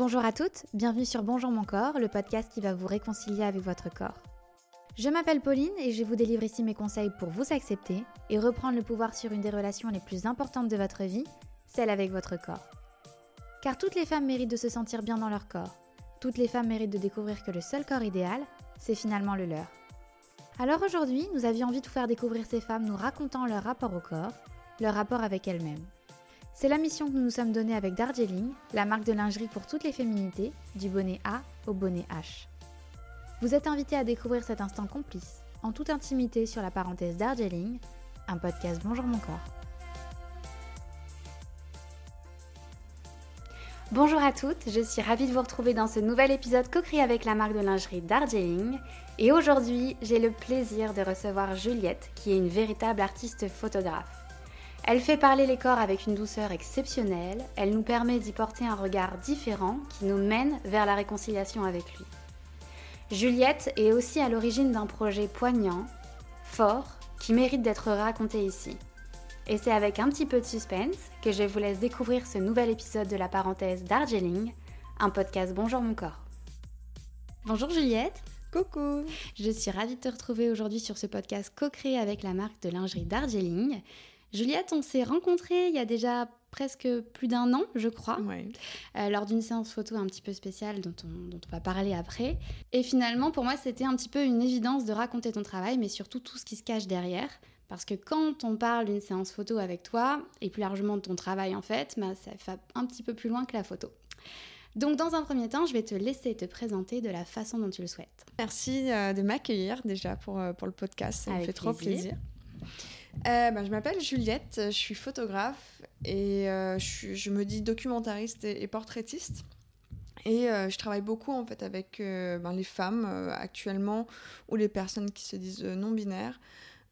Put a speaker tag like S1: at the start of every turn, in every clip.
S1: Bonjour à toutes, bienvenue sur Bonjour mon corps, le podcast qui va vous réconcilier avec votre corps. Je m'appelle Pauline et je vous délivre ici mes conseils pour vous accepter et reprendre le pouvoir sur une des relations les plus importantes de votre vie, celle avec votre corps. Car toutes les femmes méritent de se sentir bien dans leur corps. Toutes les femmes méritent de découvrir que le seul corps idéal, c'est finalement le leur. Alors aujourd'hui, nous avions envie de vous faire découvrir ces femmes nous racontant leur rapport au corps, leur rapport avec elles-mêmes. C'est la mission que nous nous sommes donnée avec Darjeeling, la marque de lingerie pour toutes les féminités, du bonnet A au bonnet H. Vous êtes invité à découvrir cet instant complice, en toute intimité sur la parenthèse Darjeeling, un podcast Bonjour mon corps. Bonjour à toutes, je suis ravie de vous retrouver dans ce nouvel épisode co-créé avec la marque de lingerie Darjeeling. Et aujourd'hui, j'ai le plaisir de recevoir Juliette, qui est une véritable artiste photographe. Elle fait parler les corps avec une douceur exceptionnelle, elle nous permet d'y porter un regard différent qui nous mène vers la réconciliation avec lui. Juliette est aussi à l'origine d'un projet poignant, fort, qui mérite d'être raconté ici. Et c'est avec un petit peu de suspense que je vous laisse découvrir ce nouvel épisode de la parenthèse Darjeeling, un podcast Bonjour mon corps. Bonjour Juliette.
S2: Coucou
S1: Je suis ravie de te retrouver aujourd'hui sur ce podcast co-créé avec la marque de lingerie Darjeeling. Juliette, on s'est rencontrés il y a déjà presque plus d'un an, je crois, euh, lors d'une séance photo un petit peu spéciale dont on, dont on va parler après. Et finalement, pour moi, c'était un petit peu une évidence de raconter ton travail, mais surtout tout ce qui se cache derrière. Parce que quand on parle d'une séance photo avec toi, et plus largement de ton travail en fait, bah, ça va un petit peu plus loin que la photo. Donc dans un premier temps, je vais te laisser te présenter de la façon dont tu le souhaites.
S2: Merci euh, de m'accueillir déjà pour, euh, pour le podcast, ça me fait trop plaisir. Euh, ben, je m'appelle Juliette, je suis photographe et euh, je, me dis documentariste et, portraitiste. Et euh, je travaille beaucoup en fait avec ben, les femmes actuellement ou les personnes qui se disent non binaires.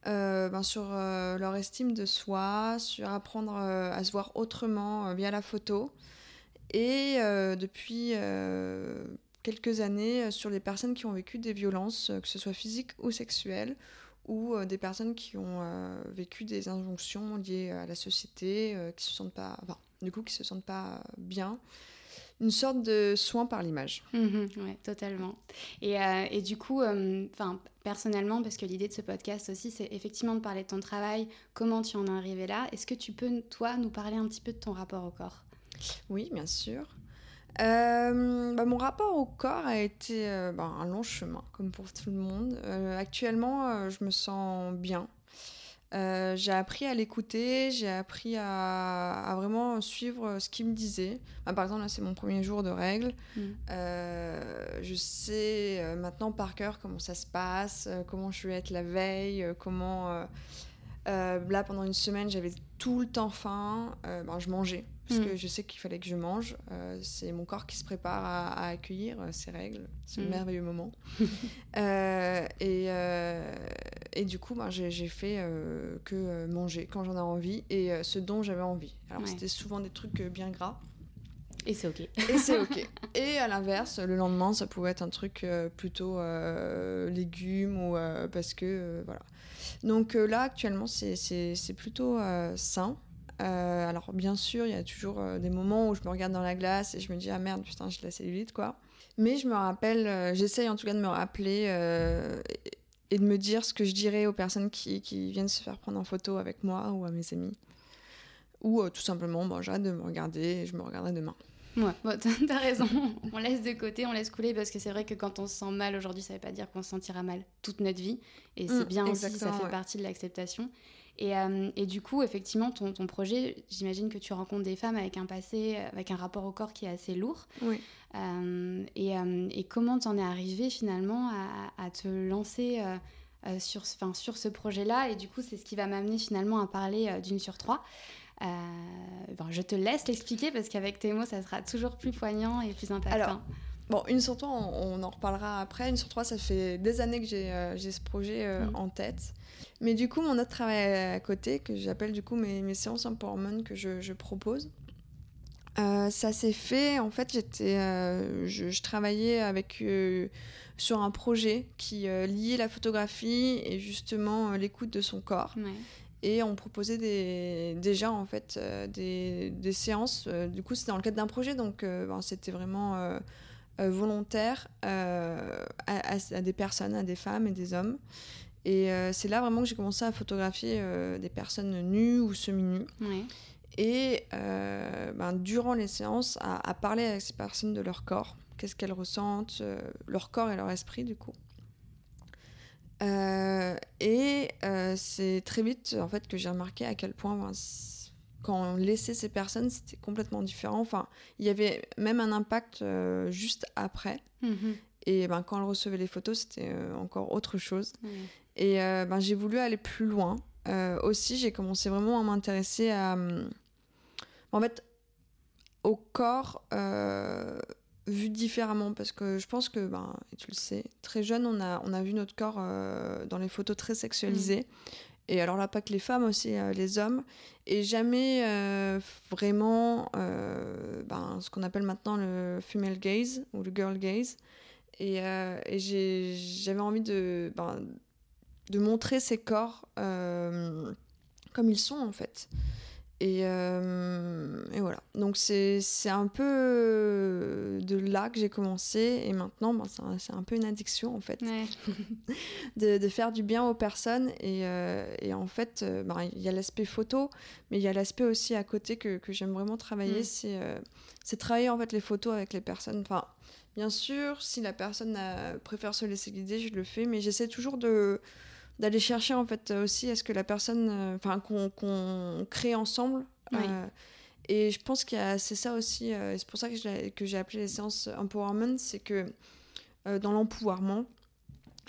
S2: Ben, sur leur estime de soi, sur apprendre à se voir autrement via la photo. Et depuis quelques années, sur les personnes qui ont vécu des violences, que ce soit physiques ou sexuelles, ou euh, des personnes qui ont euh, vécu des injonctions liées à la société, euh, qui se sentent pas, enfin, du coup, qui se sentent pas bien. Une sorte de soin par l'image.
S1: Mmh oui, totalement. Et, et, du coup, enfin personnellement, parce que l'idée de ce podcast aussi, c'est effectivement de parler de ton travail, comment tu en es arrivé là. Est-ce que tu peux, toi, nous parler un petit peu de ton rapport au corps?
S2: Oui, bien sûr. Euh, bah, mon rapport au corps a été euh, bah, un long chemin, comme pour tout le monde. Euh, actuellement, je me sens bien. j'ai appris à l'écouter, j'ai appris à, vraiment suivre ce qu'il me disait. Bah, par exemple, là, c'est mon premier jour de règles. Mm. je sais maintenant par cœur comment ça se passe, comment je vais être la veille, comment... là, pendant une semaine, j'avais tout le temps faim. je mangeais parce que mm. je sais qu'il fallait que je mange. Euh, c'est mon corps qui se prépare à, accueillir euh, ces règles, ce mm. merveilleux moment. Euh, et, et, du coup, ben, j'ai fait que manger quand j'en ai envie et ce dont j'avais envie. Alors c'était souvent des trucs bien gras.
S1: Et c'est ok.
S2: Et c'est ok. Et à l'inverse, le lendemain, ça pouvait être un truc plutôt légumes ou parce que voilà. Donc là, actuellement, c'est plutôt sain. Euh, alors bien sûr, il y a toujours euh, des moments où je me regarde dans la glace et je me dis ah merde putain j'ai de la cellulite quoi. Mais je me rappelle, euh, j'essaye en tout cas de me rappeler et de me dire ce que je dirais aux personnes qui, qui, viennent se faire prendre en photo avec moi ou à mes amis. Ou tout simplement, bon, j'arrête de me regarder et je me regarderai demain.
S1: Ouais, t'as raison. on laisse de côté, on laisse couler parce que c'est vrai que quand on se sent mal aujourd'hui, ça veut pas dire qu'on se sentira mal toute notre vie. Et c'est mmh, bien aussi, ça fait partie de l'acceptation. Euh, et, du coup, effectivement, ton, ton projet, j'imagine que tu rencontres des femmes avec un passé, avec un rapport au corps qui est assez lourd.
S2: Oui.
S1: Euh, et, euh, et, comment t'en es arrivé finalement à, à te lancer sur, sur ce projet-là? Et du coup, c'est ce qui va m'amener finalement à parler d'une sur trois. Bon, je te laisse l'expliquer parce qu'avec tes mots, ça sera toujours plus poignant et plus impactant.
S2: Alors, Bon, une sur trois, on, en reparlera après. Une sur trois, ça fait des années que j'ai ce projet mm. en tête. Mais du coup, mon autre travail à côté, que j'appelle du coup mes, mes séances empowerment que je, je propose, euh, ça s'est fait, en fait, j'étais, euh, je, travaillais avec, euh, sur un projet qui liait la photographie et justement l'écoute de son corps. et on proposait des, déjà en fait des, des, séances. du coup, c'était dans le cadre d'un projet, donc ben, c'était vraiment volontaire à, à, des personnes, à des femmes et des hommes. Et c'est là vraiment que j'ai commencé à photographier des personnes nues ou semi-nues. Et ben, durant les séances, à, à, parler avec ces personnes de leur corps, qu'est-ce qu'elles ressentent, leur corps et leur esprit du coup. Euh, et euh, c'est très vite en fait que j'ai remarqué à quel point ben, quand on laissait ces personnes, c'était complètement différent. Enfin, il y avait même un impact euh, juste après. Mhm. Et ben, quand on recevait les photos, c'était encore autre chose. Et ben, j'ai voulu aller plus loin. aussi, j'ai commencé vraiment à m'intéresser à. En fait, au corps vu différemment parce que je pense que ben et tu le sais très jeune on a on a vu notre corps euh, dans les photos très sexualisées mm. et alors là pas que les femmes aussi euh, les hommes et jamais euh, vraiment ben, ce qu'on appelle maintenant le female gaze ou le girl gaze et, et j'avais envie de ben, de montrer ces corps comme ils sont en fait et, euh, et, voilà. Donc c'est un peu de là que j'ai commencé. Et maintenant, ben, c'est un, peu une addiction, en fait. de, de, faire du bien aux personnes. Et, euh, et en fait, euh, ben, il y a l'aspect photo, mais il y a l'aspect aussi à côté que, que j'aime vraiment travailler. Mm. C'est travailler, en fait, les photos avec les personnes. Enfin, bien sûr, si la personne préfère se laisser guider, je le fais. Mais j'essaie toujours de d'aller chercher en fait aussi est-ce que la personne euh, enfin qu'on crée ensemble euh, et je pense qu'il c'est ça aussi euh, c'est pour ça que j'ai appelé les séances empowerment c'est que dans l'empouvoirment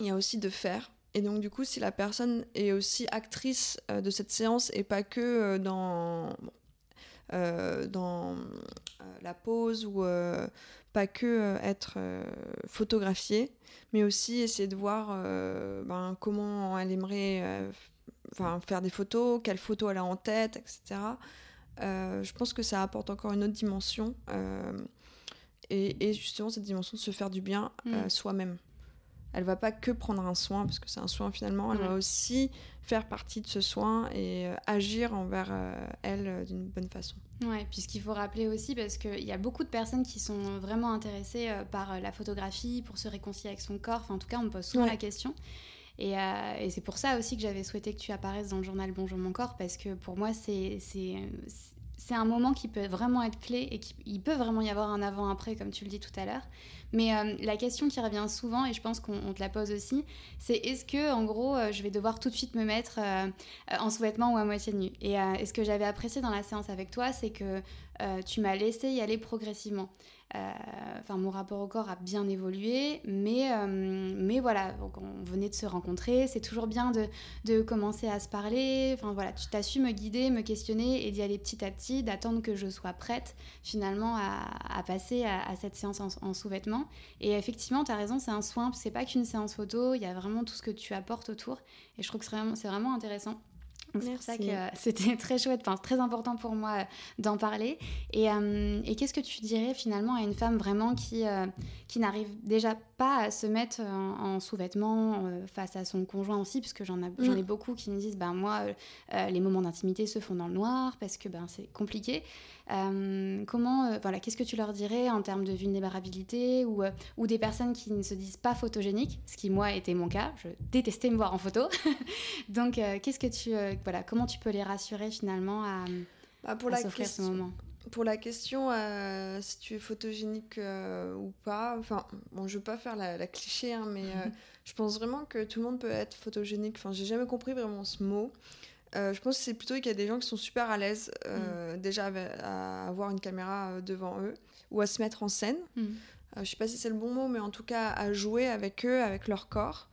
S2: il y a aussi de faire. Et donc du coup si la personne est aussi actrice de cette séance et pas que dans dans la pose ou pas que euh, être euh, photographiée, mais aussi essayer de voir euh, ben, comment elle aimerait faire des photos, quelles photos elle a en tête, etc. je pense que ça apporte encore une autre dimension. Et, justement, cette dimension de se faire du bien mm. soi-même. Elle va pas que prendre un soin, parce que c'est un soin finalement, elle va aussi faire partie de ce soin et agir envers elle d'une bonne façon.
S1: Ouais, puis ce qu'il faut rappeler aussi, parce qu'il y a beaucoup de personnes qui sont vraiment intéressées euh, par euh, la photographie pour se réconcilier avec son corps. Enfin, en tout cas, on me pose souvent la question. Et, euh, et c'est pour ça aussi que j'avais souhaité que tu apparaisses dans le journal Bonjour mon corps, parce que pour moi, c'est c'est un moment qui peut vraiment être clé et il peut vraiment y avoir un avant-après, comme tu le dis tout à l'heure. Mais euh, la question qui revient souvent, et je pense qu'on te la pose aussi, c'est est-ce que, en gros, euh, je vais devoir tout de suite me mettre euh, en sous-vêtements ou à moitié nu? Et, et, ce que j'avais apprécié dans la séance avec toi, c'est que tu m'as laissé y aller progressivement. Euh, enfin, mon rapport au corps a bien évolué, mais, euh, mais voilà, on venait de se rencontrer. C'est toujours bien de, de, commencer à se parler. Enfin voilà, tu t'as su me guider, me questionner et d'y aller petit à petit, d'attendre que je sois prête finalement à, passer à, cette séance en, sous-vêtements. Et effectivement, tu as raison, c'est un soin, c'est pas qu'une séance photo, il y a vraiment tout ce que tu apportes autour. Et je trouve que c'est vraiment, vraiment intéressant. C'est pour ça que euh, c'était très chouette, enfin, très important pour moi euh, d'en parler. Et, euh, et qu'est-ce que tu dirais finalement à une femme vraiment qui, qui n'arrive déjà pas à se mettre en, sous-vêtements face à son conjoint aussi, parce que j'en ai mm. beaucoup qui me disent, ben moi, les moments d'intimité se font dans le noir parce que ben, c'est compliqué. Euh, comment, euh, voilà, qu'est-ce que tu leur dirais en termes de vulnérabilité ou, euh, ou des personnes qui ne se disent pas photogéniques, ce qui moi était mon cas, je détestais me voir en photo. Donc, qu'est-ce que tu, voilà, comment tu peux les rassurer finalement à,
S2: bah, pour la ce moment pour la question si tu es photogénique ou pas, enfin, bon, je veux pas faire la, cliché, hein, mais je pense vraiment que tout le monde peut être photogénique. Enfin, j'ai jamais compris vraiment ce mot. Euh, je pense que c'est plutôt qu'il y a des gens qui sont super à l'aise euh, mm. déjà à avoir une caméra euh, devant eux ou à se mettre en scène. Mm. je sais pas si c'est le bon mot, mais en tout cas à jouer avec eux, avec leur corps.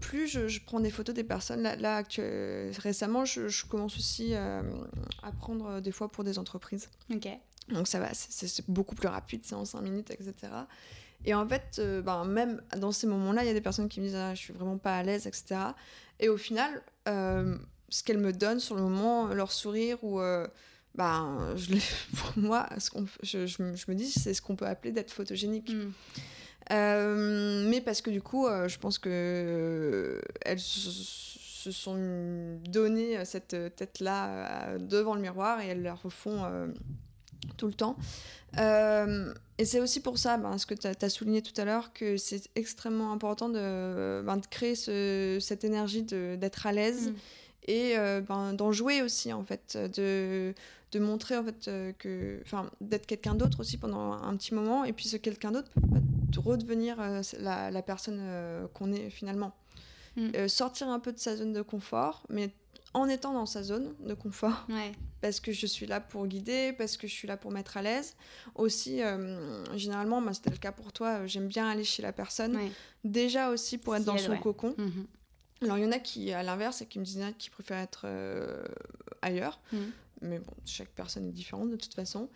S2: plus je, prends des photos des personnes, là, récemment, je, commence aussi à prendre des fois pour des entreprises. Donc ça va, c'est beaucoup plus rapide, c'est en 5 minutes, etc. Et en fait, ben, même dans ces moments-là, il y a des personnes qui me disent ah, je suis vraiment pas à l'aise, etc. Et au final, euh, ce qu'elles me donnent sur le moment, leur sourire ou euh, ben, je pour moi, ce je, je, me dis c'est ce qu'on peut appeler d'être photogénique. Mm. Euh, mais parce que du coup, je pense que elles se sont donné cette tête-là devant le miroir et elles la refont tout le temps. et c'est aussi pour ça, ben, ce que tu as, souligné tout à l'heure, que c'est extrêmement important de, ben, de créer ce, cette énergie d'être à l'aise. Mm et euh, ben, d'en jouer aussi en fait de, de montrer en fait euh, que enfin d'être quelqu'un d'autre aussi pendant un petit moment et puis ce quelqu'un d'autre peut redevenir euh, la, la, personne qu'on est finalement mm. sortir un peu de sa zone de confort mais en étant dans sa zone de confort parce que je suis là pour guider parce que je suis là pour mettre à l'aise aussi généralement bah, c'était le cas pour toi j'aime bien aller chez la personne déjà aussi pour être dans son cocon mm-hmm. Alors, il y en a qui, à l'inverse, qui me disent qu'ils préfèrent être euh, ailleurs. Mm. Mais bon, chaque personne est différente de toute façon.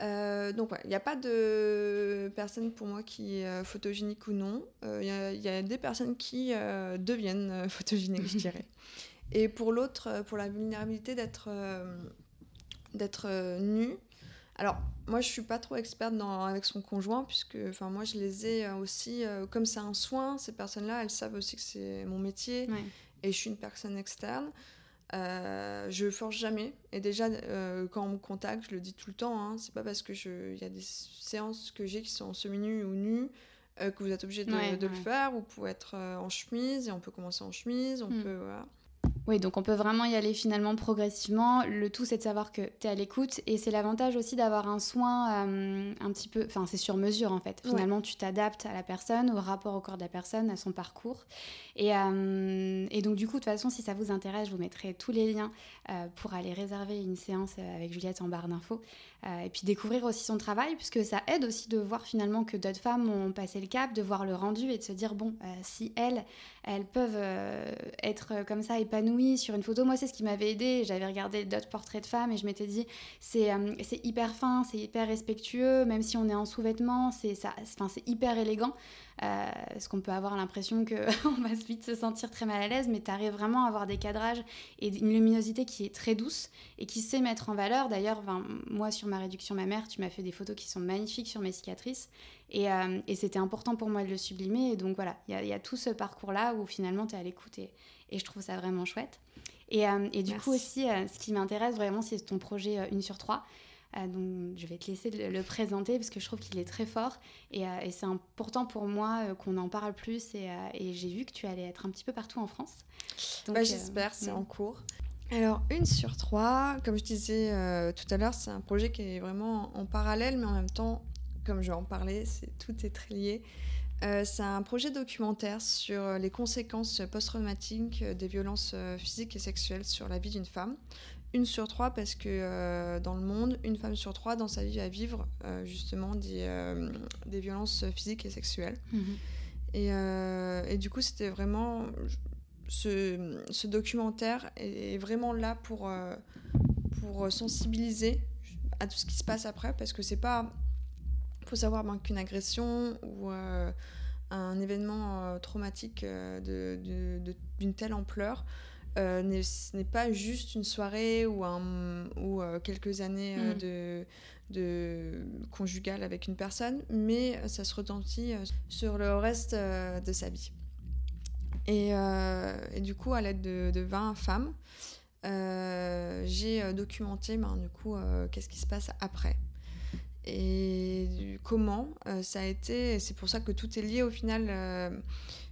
S2: Euh, donc, il n'y a pas de personne pour moi qui est euh, photogénique ou non. Il y, a des personnes qui deviennent photogéniques, je dirais. Et pour l'autre, pour la vulnérabilité d'être d'être nu, alors, moi, je suis pas trop experte dans, avec son conjoint, puisque enfin, moi, je les ai euh, aussi, euh, comme c'est un soin, ces personnes-là, elles savent aussi que c'est mon métier et je suis une personne externe. Euh, je force jamais. Et déjà, euh, quand on me contacte, je le dis tout le temps, hein, c'est pas parce que il y a des séances que j'ai qui sont en semi-nu ou nu que vous êtes obligé de, de le faire. Vous pouvez être en chemise et on peut commencer en chemise. On mm. peut, voilà.
S1: Oui, donc on peut vraiment y aller finalement progressivement. Le tout, c'est de savoir que tu es à l'écoute. Et c'est l'avantage aussi d'avoir un soin euh, un petit peu... Enfin, c'est sur mesure en fait. Finalement, tu t'adaptes à la personne, au rapport au corps de la personne, à son parcours. Et, euh, et donc du coup, de toute façon, si ça vous intéresse, je vous mettrai tous les liens euh, pour aller réserver une séance avec Juliette en barre d'infos. Et puis découvrir aussi son travail, puisque ça aide aussi de voir finalement que d'autres femmes ont passé le cap, de voir le rendu et de se dire, bon, si elles, elles peuvent être comme ça épanouies oui, sur une photo. Moi, c'est ce qui m'avait aidé. J'avais regardé d'autres portraits de femmes et je m'étais dit, c'est euh, c'est hyper fin, c'est hyper respectueux, même si on est en sous-vêtements, c'est hyper élégant. Euh, parce qu'on peut avoir l'impression qu'on va vite se sentir très mal à l'aise, mais tu arrives vraiment à avoir des cadrages et une luminosité qui est très douce et qui sait mettre en valeur. D'ailleurs, moi, sur ma réduction mammaire, tu m'as fait des photos qui sont magnifiques sur mes cicatrices. Euh, et, c'était important pour moi de le sublimer. Et donc voilà, il y, a tout ce parcours-là où finalement tu es à l'écoute et, je trouve ça vraiment chouette. Et, euh, du coup aussi, euh, ce qui m'intéresse vraiment, c'est ton projet 1 sur 3 donc je vais te laisser le, présenter parce que je trouve qu'il est très fort et, euh, c'est important pour moi euh, qu'on en parle plus et, j'ai vu que tu allais être un petit peu partout en France.
S2: Bah, j'espère, c'est en cours. Alors, une sur trois, comme je disais tout à l'heure, c'est un projet qui est vraiment en parallèle, mais en même temps, comme je vais en parler, c'est, tout est très lié. c'est un projet documentaire sur les conséquences post-traumatiques des violences physiques et sexuelles sur la vie d'une femme une sur trois parce que euh, dans le monde, une femme sur trois dans sa vie va vivre euh, justement des, euh, des, violences physiques et sexuelles. Mhm. Et, et, du coup, c'était vraiment... Ce, ce, documentaire est vraiment là pour, pour sensibiliser à tout ce qui se passe après parce que c'est pas... Faut savoir ben, qu'une agression ou un événement traumatique d'une de, telle ampleur euh, ce n'est pas juste une soirée ou, un, ou euh, quelques années euh, mm. de, de conjugal avec une personne, mais ça se retentit sur le reste de sa vie. Et, et, du coup, à l'aide de, de 20 femmes, j'ai documenté ben, du coup, qu'est-ce qui se passe après. Et comment ça a été, c'est pour ça que tout est lié au final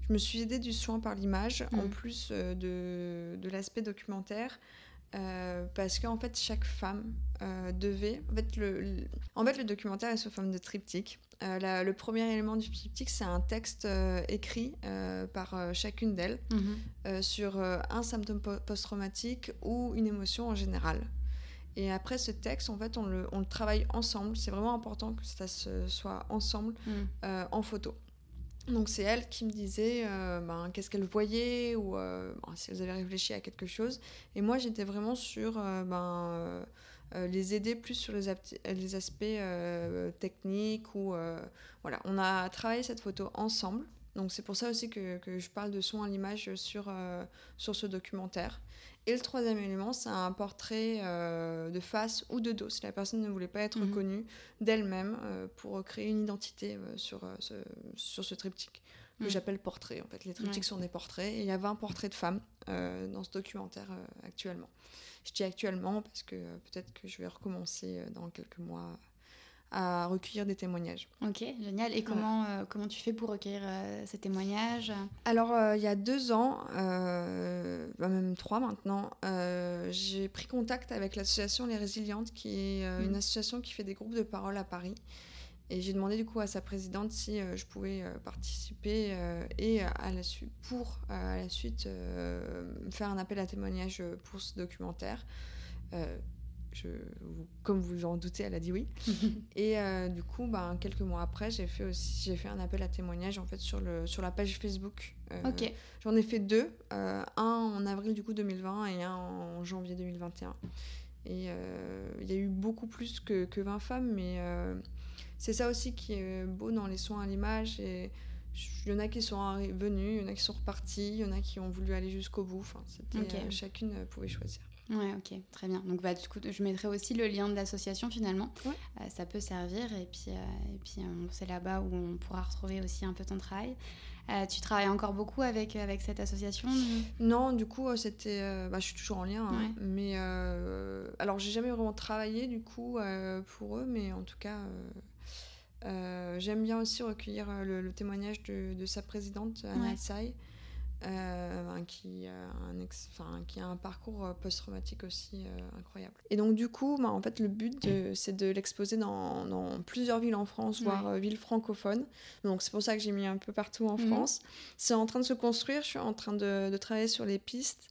S2: je me suis aidée du soin par l'image, en mm. plus euh, de, de l'aspect documentaire. Euh, parce qu'en fait, chaque femme euh, devait. En fait, le, en fait, le documentaire est sous forme de triptyque. le premier élément du triptyque, c'est un texte écrit par chacune d'elles mm-hmm. sur un symptôme post-traumatique ou une émotion en général. Et après ce texte, en fait, on le, on le travaille ensemble. C'est vraiment important que ça se soit ensemble mm. en photo. Donc c'est elle qui me disait euh, ben, qu'est-ce qu'elle voyait ou euh, ben, si elles avaient réfléchi à quelque chose. Et moi j'étais vraiment sur euh, ben, les aider plus sur les, les aspects techniques ou voilà. On a travaillé cette photo ensemble. Donc c'est pour ça aussi que, que, je parle de son à l'image sur, sur ce documentaire. Et le troisième élément, c'est un portrait euh, de face ou de dos, si la personne ne voulait pas être reconnue mhm. d'elle-même euh, pour créer une identité euh, sur, ce, sur ce triptyque. que
S1: Mm.
S2: j'appelle portraits. En fait, les triptyques
S1: Ouais.
S2: sont des portraits. Et il y a 20 portraits de femmes euh, dans ce documentaire euh, actuellement. Je dis actuellement parce que euh, peut-être que je vais recommencer euh, dans quelques mois à recueillir des témoignages.
S1: Ok, génial. Et comment, euh, comment tu fais pour recueillir euh, ces témoignages
S2: Alors, euh, il y a deux ans, bah, même trois maintenant, j'ai pris contact avec l'association Les Résilientes, qui est
S1: Mhm.
S2: une association qui fait des groupes de parole à Paris. Et j'ai demandé du coup à sa présidente si je pouvais participer et à la pour à la suite faire un appel à témoignage euh, pour ce documentaire. Je, vous- comme vous en doutez, elle a dit oui. Et euh, du coup, ben, quelques mois après, j'ai fait aussi j'ai fait un appel à témoignage en fait sur le sur la page Facebook. Euh,
S1: Ok,
S2: J'en ai fait deux, euh, un en avril du coup 2020 et un en janvier 2021. Et il y a eu beaucoup plus que, que 20 femmes, mais c'est ça aussi qui est beau dans les soins à l'image. Et il y en a qui sont venus, il y en a qui sont repartis, il y en a qui ont voulu aller jusqu'au bout. Enfin, c'était,
S1: Ok.
S2: chacune pouvait choisir.
S1: Ouais, ok, très bien. Donc, bah, du coup, je mettrai aussi le lien de l'association finalement.
S2: Ouais.
S1: Euh, ça peut servir. Et puis, euh, et puis euh, c'est là-bas où on pourra retrouver aussi un peu ton travail. Euh, tu travailles encore beaucoup avec, avec cette association
S2: Non, du coup, c'était. bah, je suis toujours en lien, hein,
S1: Ouais.
S2: mais. alors, j'ai jamais vraiment travaillé, du coup, pour eux, mais en tout cas. J'aime bien aussi recueillir le, le témoignage de, de sa présidente, Anna
S1: Ouais.
S2: Tsai, euh, qui, a un ex- enfin, qui a un parcours euh, post-traumatique aussi euh, incroyable. Et donc, du coup, ben, en fait, le but, c'est de l'exposer dans, dans plusieurs villes en France, voire
S1: Ouais.
S2: villes francophones. Donc, c'est pour ça que j'ai mis un peu partout en
S1: Mhm.
S2: France. C'est en train de se construire, je suis en train de, de travailler sur les pistes.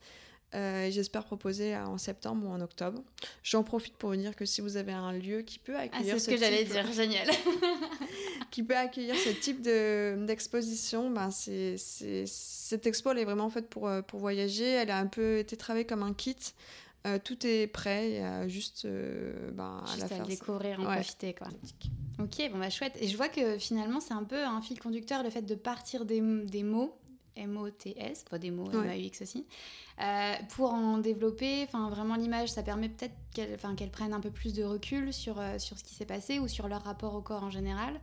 S2: Euh, j'espère proposer euh, en septembre ou en octobre. J'en profite pour vous dire que si vous avez un lieu qui peut
S1: Ah,
S2: accueillir
S1: ce que j'allais génial.
S2: qui peut accueillir ce type de- d'exposition, ben c'est, cette expo elle est vraiment faite pour, euh, pour voyager. Elle a un peu été travaillée comme un kit. Euh, tout est prêt, il y a juste ben, à la
S1: à
S2: faire.
S1: découvrir, en
S2: Ouais.
S1: profiter, quoi. Ok, bon bah chouette. Et je vois que finalement c'est un peu un fil conducteur le fait de partir des, des mots, M-O-T-S, pas des mots
S2: Ouais.
S1: M-A-U-X aussi, euh, pour en développer. Enfin vraiment l'image, ça permet peut-être qu'elles enfin, qu'elles prennent un peu plus de recul sur, euh, sur ce qui s'est passé ou sur leur rapport au corps en général.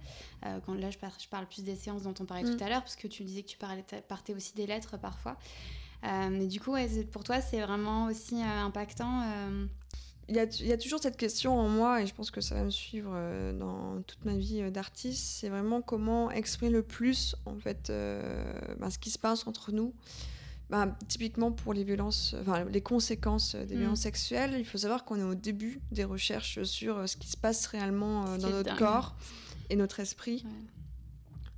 S1: Euh, quand là je, par- je parle plus des séances dont on parlait
S2: Mm.
S1: tout à l'heure, parce que tu disais que tu parlais, partais aussi des lettres parfois. Mais du coup, ouais, pour toi, c'est vraiment aussi impactant.
S2: Il y, a, il y a toujours cette question en moi, et je pense que ça va me suivre euh, dans toute ma vie euh, d'artiste, c'est vraiment comment exprimer le plus, en fait, euh, ben, ce qui se passe entre nous. Ben, typiquement pour les violences, enfin les conséquences des
S1: Mm.
S2: violences sexuelles, il faut savoir qu'on est au début des recherches sur ce qui se passe réellement dans notre
S1: dingue.
S2: corps et notre esprit.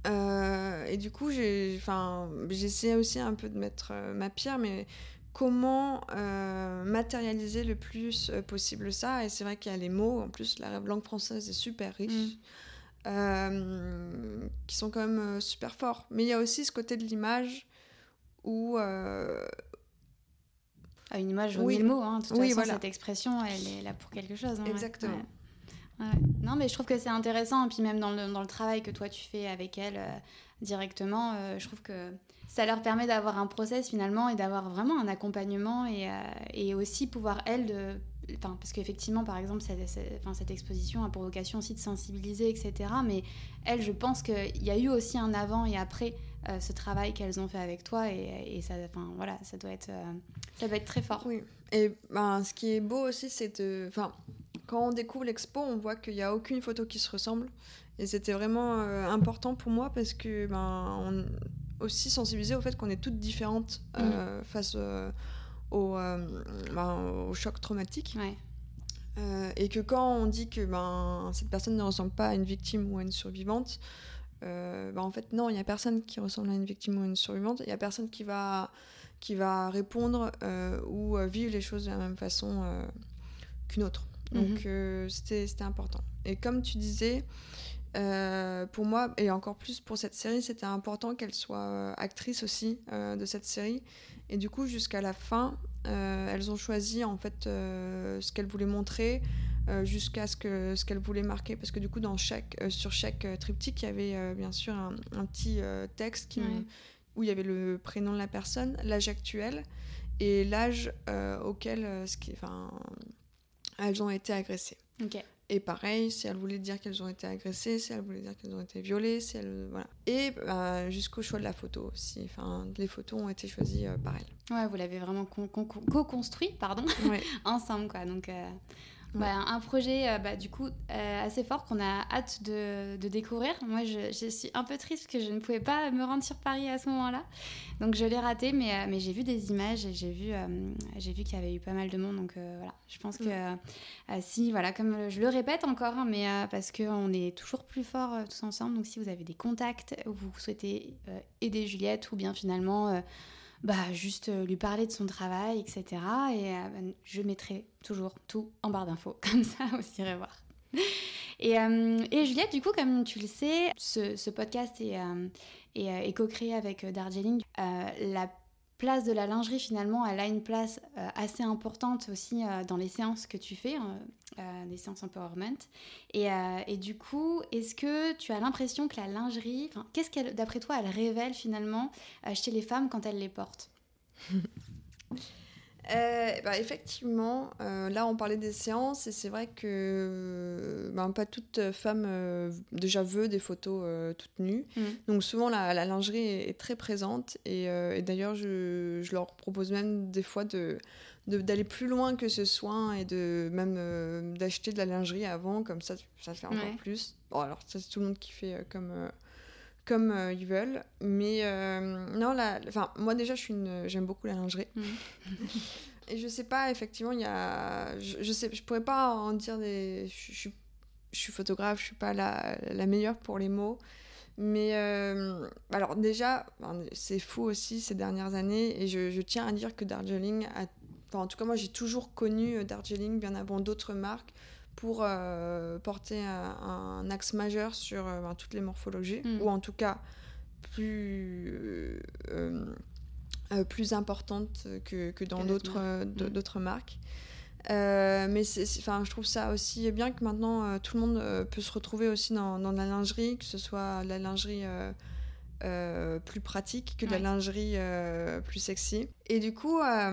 S1: ouais.
S2: Et du coup, j'ai j'essayais aussi un peu de mettre ma pierre, mais comment euh, matérialiser le plus euh, possible ça Et c'est vrai qu'il y a les mots, en plus, la langue française est super riche,
S1: Mm.
S2: euh, qui sont quand même super forts. Mais il y a aussi ce côté de l'image où. euh,
S1: Ah, une image vaut
S2: Oui.
S1: mille mots, hein. de toute
S2: Oui,
S1: façon,
S2: voilà.
S1: cette expression, elle est là pour quelque chose. hein.
S2: Exactement.
S1: Ouais. Non, mais je trouve que c'est intéressant, et puis même dans le, dans le travail que toi tu fais avec elles euh, directement, euh, je trouve que ça leur permet d'avoir un process finalement et d'avoir vraiment un accompagnement et, euh, et aussi pouvoir elles de... Enfin, parce qu'effectivement, par exemple, cette, exposition a pour vocation aussi de sensibiliser, etc. Mais elles, je pense qu'il y a eu aussi un avant et après ce travail qu'elles ont fait avec toi et, ça, enfin, voilà, ça doit être, ça être très fort.
S2: Oui. Et ben, ce qui est beau aussi, c'est de. Enfin, quand on découvre l'expo, on voit qu'il n'y a aucune photo qui se ressemble. Et c'était vraiment euh, important pour moi parce que ben, on aussi sensibilisé au fait qu'on est toutes différentes euh, face euh, au, ben, au choc traumatique.
S1: Ouais.
S2: Et que quand on dit que ben, cette personne ne ressemble pas à une victime ou à une survivante, ben, en fait, non, il n'y a personne qui ressemble à une victime ou à une survivante. Il n'y a personne qui va, qui va répondre ou vivre les choses de la même façon qu'une autre. Donc, euh, c'était c'était important. Et comme tu disais, euh, pour moi, et encore plus pour cette série, c'était important qu'elle soit euh, actrice aussi euh, de cette série. Et du coup, jusqu'à la fin, euh, elles ont choisi en fait ce qu'elles voulaient montrer jusqu'à ce que ce qu'elles voulaient marquer. Parce que du coup, dans chaque, sur chaque triptyque, il y avait bien sûr un, un petit texte qui,
S1: Ouais.
S2: où il y avait le prénom de la personne, l'âge actuel et l'âge auquel ce qui, enfin, elles ont été agressées. Et pareil, si elles voulaient dire qu'elles ont été agressées, si elles voulaient dire qu'elles ont été violées, si elles, voilà. Et bah, jusqu'au choix de la photo aussi. Enfin, les photos ont été choisies par elles.
S1: Ouais, vous l'avez vraiment co-construit, pardon, ensemble, quoi. Donc, un projet euh, bah, du coup euh, assez fort qu'on a hâte de, découvrir. Moi, je, suis un peu triste que je ne pouvais pas me rendre sur Paris à ce moment-là. Donc, je l'ai raté, mais, euh, mais j'ai vu des images et j'ai vu, j'ai vu qu'il y avait eu pas mal de monde. Donc, voilà, je pense que si, voilà, comme je le répète encore, hein, mais parce qu'on est toujours plus forts tous ensemble. Donc, si vous avez des contacts ou vous souhaitez aider Juliette ou bien finalement bah, juste euh, lui parler de son travail, etc. Et euh, bah, je mettrai toujours tout en barre d'infos, comme ça vous irez voir. Et, euh, et, Juliette, du coup, comme tu le sais, ce, ce podcast est, est, co-créé avec Darjeeling. la place de la lingerie, finalement, elle a une place euh, assez importante aussi euh, dans les séances que tu fais, euh, des séances empowerment. Et, et du coup, est-ce que tu as l'impression que la lingerie, qu'est-ce qu'elle, d'après toi, elle révèle finalement chez les femmes quand elles les portent?
S2: Euh, bah, effectivement, euh, là on parlait des séances et c'est vrai que bah, pas toute femme euh, déjà veut des photos toutes nues. Mm. Donc souvent la, la, lingerie est, très présente et, et d'ailleurs je, je, leur propose même des fois de d'aller plus loin que ce soin et de même d'acheter de la lingerie avant comme ça ça fait encore plus. Bon alors ça c'est tout le monde qui fait comme comme euh, ils veulent. Mais euh, non, la, enfin, moi déjà, je suis une, j'aime beaucoup la lingerie. Mm. Et je sais pas, effectivement, il y a. Je, je, sais, je pourrais pas en dire des. Je, je, je suis photographe, je suis pas la, la meilleure pour les mots. Mais euh, alors, déjà, c'est fou aussi ces dernières années. Et je, je tiens à dire que Darjeeling a. Enfin, en tout cas, moi, j'ai toujours connu Darjeeling bien avant d'autres marques pour euh, porter un, axe majeur sur euh, ben, toutes les morphologies, mm. ou en tout cas plus, euh, plus importante que, que dans d'autres mm. d'autres marques. mais enfin, je trouve ça aussi bien que maintenant tout le monde peut se retrouver aussi dans, dans, la lingerie, que ce soit la lingerie plus pratique que la lingerie plus sexy. Et du coup, bah,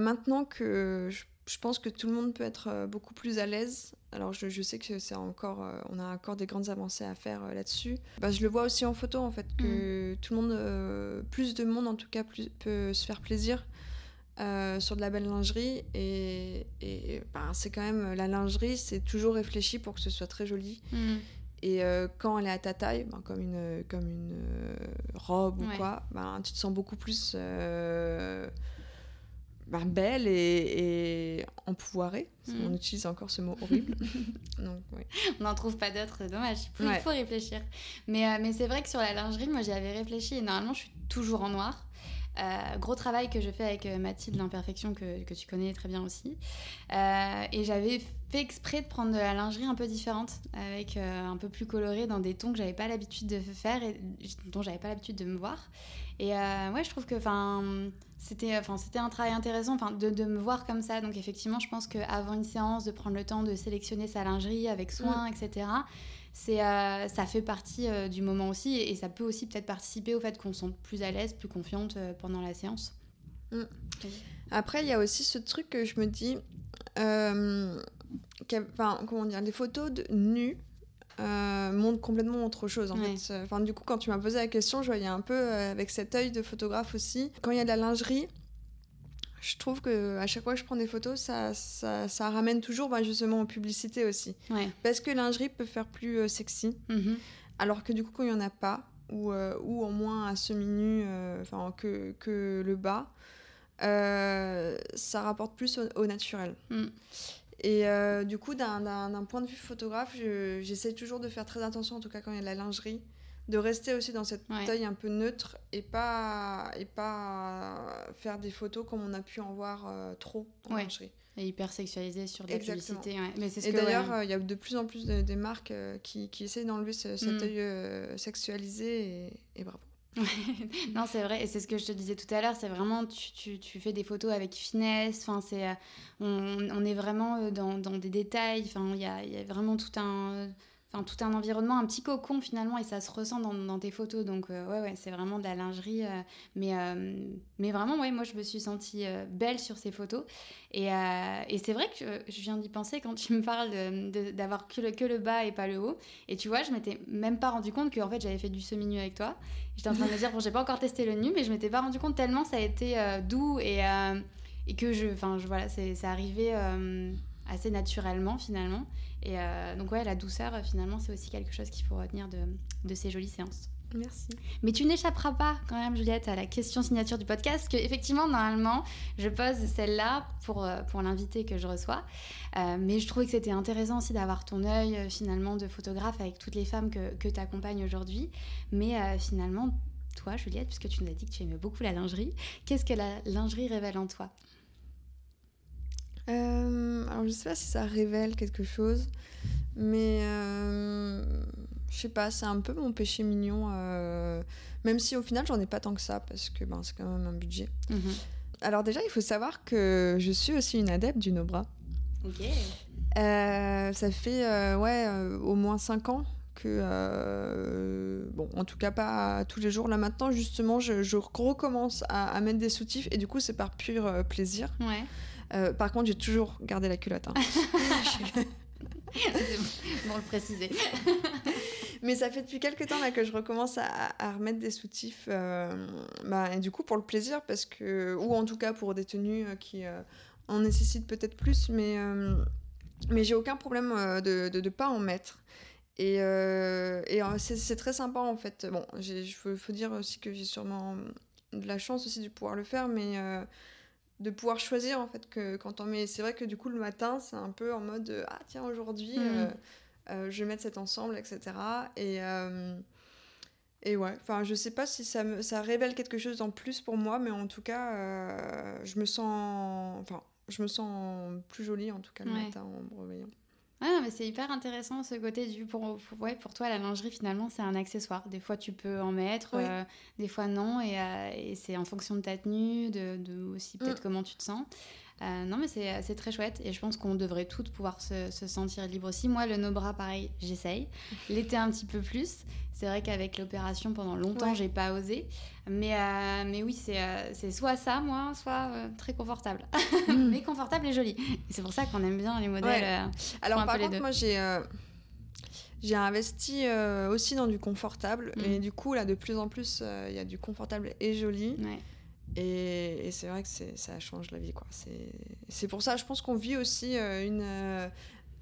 S2: maintenant que je je pense que tout le monde peut être euh, beaucoup plus à l'aise. Alors je, je sais que c'est encore, euh, on a encore des grandes avancées à faire euh, là-dessus. Bah, je le vois aussi en photo en fait que mm. tout le monde, plus de monde en tout cas, plus, peut se faire plaisir sur de la belle lingerie et, et bah, c'est quand même la lingerie, c'est toujours réfléchi pour que ce soit très joli. Mm. Et quand elle est à ta taille, ben, comme une, comme une robe ou quoi, ben, tu te sens beaucoup plus ben, belle et, et empouvoirée. On utilise encore ce mot horrible.
S1: Donc, On n'en trouve pas d'autres, dommage. Il faut, réfléchir. Mais, euh, mais c'est vrai que sur la lingerie, moi j'y avais réfléchi et normalement je suis toujours en noir. Euh, gros travail que je fais avec euh, Mathilde l'imperfection que, que, tu connais très bien aussi. et j'avais fait exprès de prendre de la lingerie un peu différente, avec un peu plus colorée, dans des tons que j'avais pas l'habitude de faire et dont j'avais pas l'habitude de me voir. Et ouais, je trouve que c'était enfin c'était un travail intéressant enfin de, de, me voir comme ça. Donc effectivement je pense qu'avant une séance de prendre le temps de sélectionner sa lingerie avec soin etc c'est euh, ça fait partie euh, du moment aussi. Et, ça peut aussi peut-être participer au fait qu'on se sente plus à l'aise plus confiante euh, pendant la séance.
S2: Mm. après il y a aussi ce truc que je me dis enfin comment dire les photos de nus euh, montre complètement autre chose en fait. Enfin, du coup, quand tu m'as posé la question, je voyais un peu euh, avec cet œil de photographe aussi. Quand il y a de la lingerie, je trouve que à chaque fois que je prends des photos, ça, ça, ça ramène toujours bah, justement aux publicités aussi. Parce que lingerie peut faire plus euh, sexy. Mm-hmm. Alors que du coup, quand il n'y en a pas, ou, ou au moins à semi-nu, enfin que, que le bas, ça rapporte plus au, naturel. Mm. Et euh, du coup, d'un point de vue photographe, j'essaie toujours de faire très attention, en tout cas quand il y a de la lingerie, de rester aussi dans cette taille un peu neutre et pas, et pas faire des photos comme on a pu en voir euh, trop en lingerie.
S1: Et hyper sexualisé sur des publicités.
S2: Mais et d'ailleurs, euh, il y a de plus en plus de, des marques qui, qui essayent d'enlever cet mm. œil sexualisé et, et bravo.
S1: non, c'est vrai, et c'est ce que je te disais tout à l'heure, c'est vraiment, tu, tu, tu, fais des photos avec finesse, enfin, c'est, euh, on, on, est vraiment euh, dans, dans, des détails, enfin, il y a, y a, vraiment tout un... enfin tout un environnement, un petit cocon finalement, et ça se ressent dans, tes photos. Donc ouais, ouais, c'est vraiment de la lingerie, mais mais vraiment, ouais, moi je me suis sentie belle sur ces photos. Et, et c'est vrai que je viens d'y penser quand tu me parles d'avoir que, le, que le bas et pas le haut. Et tu vois, je m'étais même pas rendu compte que en fait j'avais fait du semi-nu avec toi. J'étais en train de me dire bon, j'ai pas encore testé le nu, mais je m'étais pas rendu compte tellement ça a été doux et et que je, enfin, je, voilà, c'est arrivé euh, assez naturellement finalement. Et euh, donc ouais, la douceur finalement, c'est aussi quelque chose qu'il faut retenir de, de, ces jolies séances.
S2: Merci.
S1: Mais tu n'échapperas pas quand même, Juliette, à la question signature du podcast, parce qu'effectivement, normalement, je pose celle-là pour, euh, pour l'invité que je reçois. mais je trouvais que c'était intéressant aussi d'avoir ton œil finalement de photographe avec toutes les femmes que, que tu accompagnes aujourd'hui. Mais finalement, toi, Juliette, puisque tu nous as dit que tu aimais beaucoup la lingerie, qu'est-ce que la lingerie révèle en toi?
S2: Euh, alors, je sais pas si ça révèle quelque chose, mais euh, je sais pas, c'est un peu mon péché mignon, euh, même si au final, j'en ai pas tant que ça, parce que ben, c'est quand même un budget. Mhm. Alors, déjà, il faut savoir que je suis aussi une adepte du no-bras.
S1: Ok.
S2: ça fait ouais, au moins 5 ans que, bon, en tout cas pas tous les jours. Là maintenant, justement, je, recommence à, à, mettre des soutifs et du coup, c'est par pur plaisir.
S1: Ouais.
S2: Euh, par contre, j'ai toujours gardé la culotte. Hein.
S1: bon, le préciser.
S2: Mais ça fait depuis quelques temps là, que je recommence à, remettre des soutifs. Euh, bah, et du coup, pour le plaisir, parce que, ou en tout cas pour des tenues euh, qui en nécessitent peut-être plus, mais, mais j'ai aucun problème de ne pas en mettre. Et, et c'est très sympa en fait. Bon, il faut, faut, dire aussi que j'ai sûrement de la chance aussi de pouvoir le faire, mais de pouvoir choisir en fait que quand on met c'est vrai que du coup le matin c'est un peu en mode euh, ah tiens aujourd'hui mm. euh, euh, je vais mettre cet ensemble etc et et ouais. Enfin je sais pas si ça me, ça révèle quelque chose en plus pour moi mais en tout cas je me sens enfin je me sens plus jolie en tout cas le matin en me réveillant
S1: ah, mais c'est hyper intéressant ce côté du pour, ouais, pour toi la lingerie finalement c'est un accessoire. Des fois tu peux en mettre, euh, des fois non et, euh, et c'est en fonction de ta tenue, de, de aussi peut-être mm. comment tu te sens. Euh, non, mais c'est très chouette et je pense qu'on devrait toutes pouvoir se, se, sentir libre aussi. Moi, le no-bras, pareil, j'essaye. L'été, un petit peu plus. C'est vrai qu'avec l'opération, pendant longtemps, j'ai pas osé. Mais, euh, mais oui, euh, c'est soit ça, moi, soit très confortable. Mm. mais confortable et joli. C'est pour ça qu'on aime bien les modèles.
S2: Alors, par contre, moi, j'ai. J'ai investi aussi dans du confortable, mm. et du coup, là, de plus en plus, il y a du confortable et joli.
S1: Ouais.
S2: Et, c'est vrai que ça change la vie. C'est pour ça, je pense qu'on vit aussi euh, une, euh,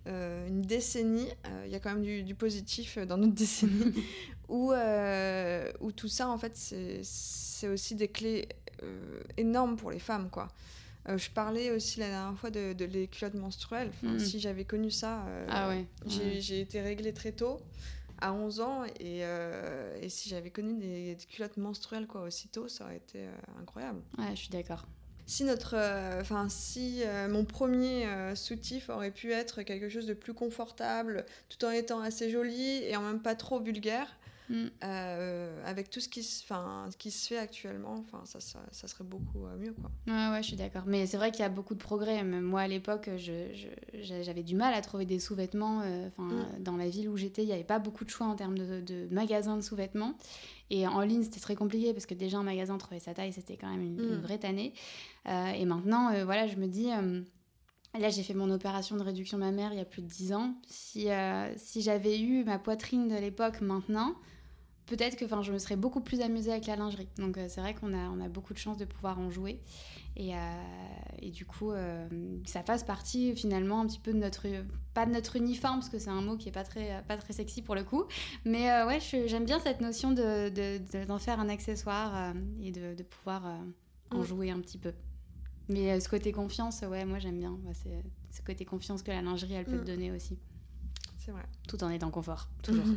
S2: euh, une décennie. Il y a quand même du, positif dans notre décennie. où, où tout ça, en fait, c'est aussi des clés énormes pour les femmes. quoi. je parlais aussi la dernière fois de, de les culottes menstruelles. Mm. Si j'avais connu ça,
S1: ah ouais.
S2: j'ai été réglée très tôt à 11 ans et, euh, et si j'avais connu des, culottes menstruelles quoi aussitôt ça aurait été euh, incroyable.
S1: Ouais je suis d'accord.
S2: Si notre euh, si mon premier soutif aurait pu être quelque chose de plus confortable tout en étant assez joli et en même pas trop vulgaire Mm. Euh, avec tout ce qui, se, qui se fait actuellement, ça, ça, ça, serait beaucoup euh, mieux. Quoi.
S1: Ouais, ouais, je suis d'accord. Mais c'est vrai qu'il y a beaucoup de progrès. Même moi, à l'époque, j'avais du mal à trouver des sous-vêtements. Euh, enfin, mm. Dans la ville où j'étais, il n'y avait pas beaucoup de choix en termes de, de magasins de sous-vêtements. Et en ligne, c'était très compliqué parce que déjà en magasin, trouver sa taille, c'était quand même une, mm. vraie tannée. et maintenant, voilà, je me dis. Là, j'ai fait mon opération de réduction mammaire il y a plus de 10 ans. Si, si j'avais eu ma poitrine de l'époque maintenant, peut-être que je me serais beaucoup plus amusée avec la lingerie. Donc euh, c'est vrai qu'on a, on a beaucoup de chance de pouvoir en jouer. Et, euh, et du coup, euh, ça fasse partie finalement un petit peu de notre, pas de notre uniforme, parce que c'est un mot qui est pas très, pas très sexy pour le coup. Mais ouais, j'aime bien cette notion d'en de, d'en faire un accessoire et de, de pouvoir en jouer un petit peu. Mais ce côté confiance, ouais, moi j'aime bien. c'est ce côté confiance que la lingerie, elle peut te mm. donner aussi.
S2: C'est vrai.
S1: Tout en étant confort, toujours.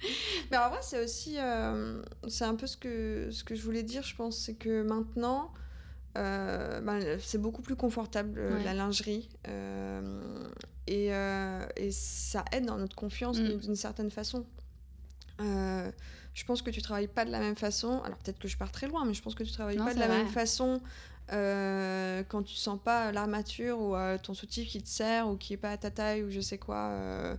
S2: Mais en vrai, c'est aussi. Euh, c'est un peu ce que, ce que je voulais dire, je pense. C'est que maintenant, euh, ben, c'est beaucoup plus confortable, euh, la lingerie. Et, et, ça aide dans notre confiance mm. d'une certaine façon. je pense que tu travailles pas de la même façon. Alors peut-être que je pars très loin, mais je pense que tu travailles pas de la même façon quand tu sens pas l'armature ou ton soutif qui te sert ou qui est pas à ta taille ou je sais quoi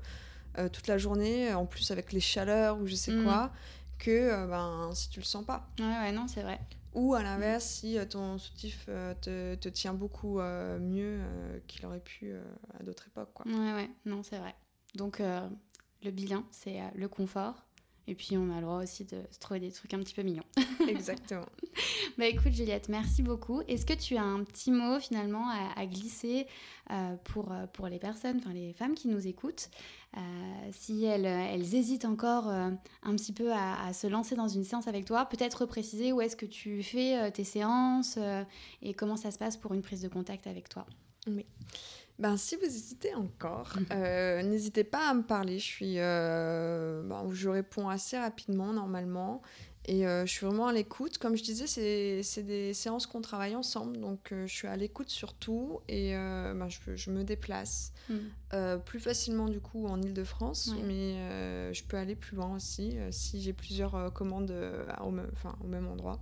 S2: toute la journée, en plus avec les chaleurs ou je sais
S1: Mm.
S2: quoi, que ben, si tu le sens pas.
S1: Ouais, ouais, non, c'est vrai.
S2: Ou à l'inverse, si euh, ton soutif euh, te, te tient beaucoup euh, mieux euh, qu'il aurait pu euh, à d'autres époques. Quoi.
S1: Ouais, ouais, non, c'est vrai. Donc, euh, le bilan, c'est euh, le confort. Et puis, on a le droit aussi de se trouver des trucs un petit peu mignons.
S2: Exactement.
S1: Bah écoute, Juliette, merci beaucoup. Est-ce que tu as un petit mot finalement à, à glisser euh, pour, euh, pour les personnes, enfin les femmes qui nous écoutent, euh, si elles, elles hésitent encore euh, un petit peu à, à se lancer dans une séance avec toi, peut-être préciser où est-ce que tu fais tes séances et comment ça se passe pour une prise de contact avec toi?
S2: Ben, si vous hésitez encore, euh, n'hésitez pas à me parler. Je, suis, euh, ben, je réponds assez rapidement normalement. Et euh, je suis vraiment à l'écoute. Comme je disais, c'est des séances qu'on travaille ensemble. Donc euh, je suis à l'écoute surtout. Et ben, je, je me déplace euh, plus facilement du coup en Ile-de-France.
S1: Ouais.
S2: Mais je peux aller plus loin aussi si j'ai plusieurs commandes au, enfin, au même endroit.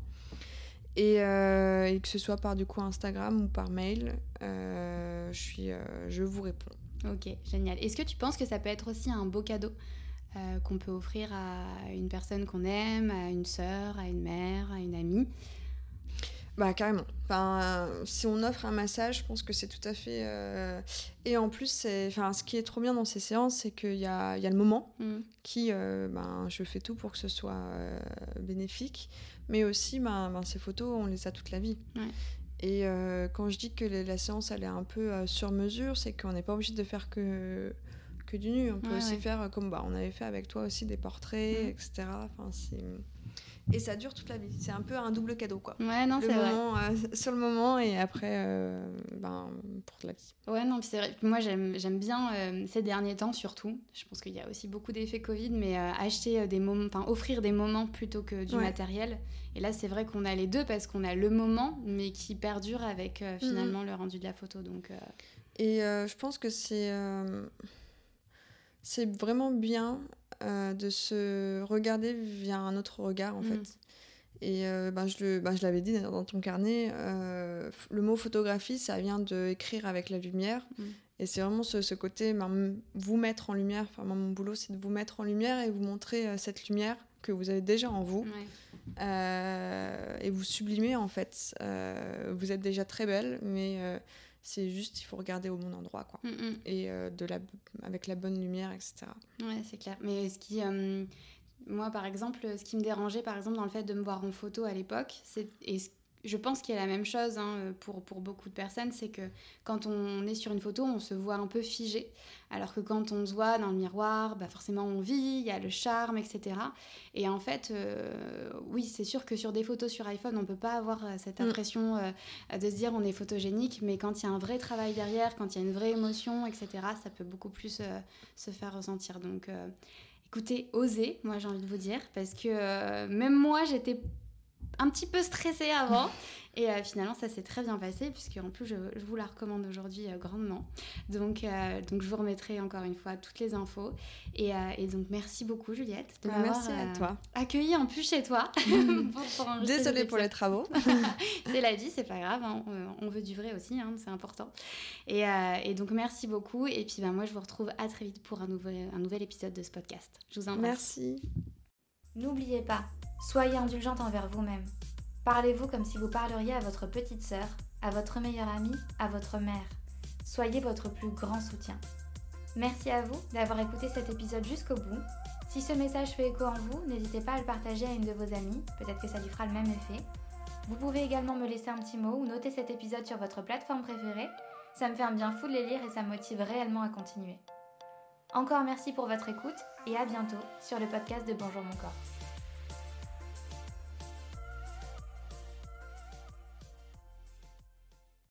S2: Et, euh, et que ce soit par du coup Instagram ou par mail, euh, je, suis, euh, je vous réponds.
S1: Ok, génial. Est-ce que tu penses que ça peut être aussi un beau cadeau qu'on peut offrir à une personne qu'on aime, à une sœur, à une mère, à une amie?
S2: Bah carrément. Enfin, si on offre un massage, je pense que c'est tout à fait. euh, Et en plus, enfin, ce qui est trop bien dans ces séances, c'est qu'il y a, y a le moment
S1: Mm.
S2: qui, euh, ben, je fais tout pour que ce soit euh, bénéfique, mais aussi, ben, ben, ces photos, on les a toute la vie.
S1: Ouais.
S2: Et euh, quand je dis que la la séance, elle est un peu euh, sur mesure, c'est qu'on n'est pas obligé de faire que que du nu. On peut
S1: Ouais,
S2: aussi
S1: ouais.
S2: faire euh, comme bah, on avait fait avec toi aussi des portraits, etc. Enfin, c'est... Et ça dure toute la vie. C'est un peu un double cadeau, quoi
S1: Ouais, non, c'est vrai.
S2: euh, sur le moment et après euh, ben, pour la vie.
S1: Ouais, non, c'est vrai. Moi, j'aime bien euh, ces derniers temps surtout. Je pense qu'il y a aussi beaucoup d'effets Covid, mais euh, acheter euh, des moments, enfin offrir des moments plutôt que du
S2: Ouais.
S1: matériel. Et là, c'est vrai qu'on a les deux parce qu'on a le moment, mais qui perdure avec euh, finalement le rendu de la photo. Donc,
S2: Et je pense que c'est c'est vraiment bien euh, de se regarder via un autre regard en
S1: Mhm.
S2: fait. Et euh, ben, je, le- ben, je l'avais dit dans ton carnet, euh, le mot photographie, ça vient de écrire avec la lumière.
S1: Mhm.
S2: Et c'est vraiment ce, ce côté, ben, vous mettre en lumière. Enfin, mon boulot, c'est de vous mettre en lumière et vous montrer cette lumière que vous avez déjà en vous.
S1: ouais.
S2: Et vous sublimez en fait. Vous êtes déjà très belle, mais c'est juste, il faut regarder au bon endroit, quoi.
S1: Mm, mm.
S2: Et euh, de la, avec la bonne lumière, etc.
S1: Ouais, c'est clair. Mais ce qui, euh, moi, par exemple, ce qui me dérangeait, par exemple, dans le fait de me voir en photo à l'époque, c'est je pense qu'il y a la même chose hein, pour, pour beaucoup de personnes, c'est que quand on est sur une photo, on se voit un peu figé, alors que quand on se voit dans le miroir, bah forcément on vit, il y a le charme, etc. Et en fait, euh, oui, c'est sûr que sur des photos sur iPhone, on peut pas avoir euh, cette
S2: Mm.
S1: impression euh, de se dire on est photogénique, mais quand il y a un vrai travail derrière, quand il y a une vraie émotion, etc., ça peut beaucoup plus euh, se faire ressentir. Donc, écoutez, osez, moi j'ai envie de vous dire, parce que même moi j'étais un petit peu stressée avant. Et euh, finalement, ça s'est très bien passé, puisque en plus, je, je vous la recommande aujourd'hui euh, grandement. Donc, euh, donc, je vous remettrai encore une fois toutes les infos. Et, et donc, merci beaucoup, Juliette, de
S2: Bah, merci à toi.
S1: accueillie en plus chez toi. pour- pour
S2: Désolée pour les travaux.
S1: C'est la vie, c'est pas grave. hein. On, on veut du vrai aussi, hein, c'est important. Et, et donc, merci beaucoup. Et puis, ben, moi, je vous retrouve à très vite pour un nouvel, un nouvel épisode de ce podcast. Je vous embrasse.
S2: Merci.
S1: N'oubliez pas, soyez indulgente envers vous-même. Parlez-vous comme si vous parleriez à votre petite sœur, à votre meilleure amie, à votre mère. Soyez votre plus grand soutien. Merci à vous d'avoir écouté cet épisode jusqu'au bout. Si ce message fait écho en vous, n'hésitez pas à le partager à une de vos amies, peut-être que ça lui fera le même effet. Vous pouvez également me laisser un petit mot ou noter cet épisode sur votre plateforme préférée. Ça me fait un bien fou de les lire et ça me motive réellement à continuer. Encore merci pour votre écoute et à bientôt sur le podcast de Bonjour mon corps.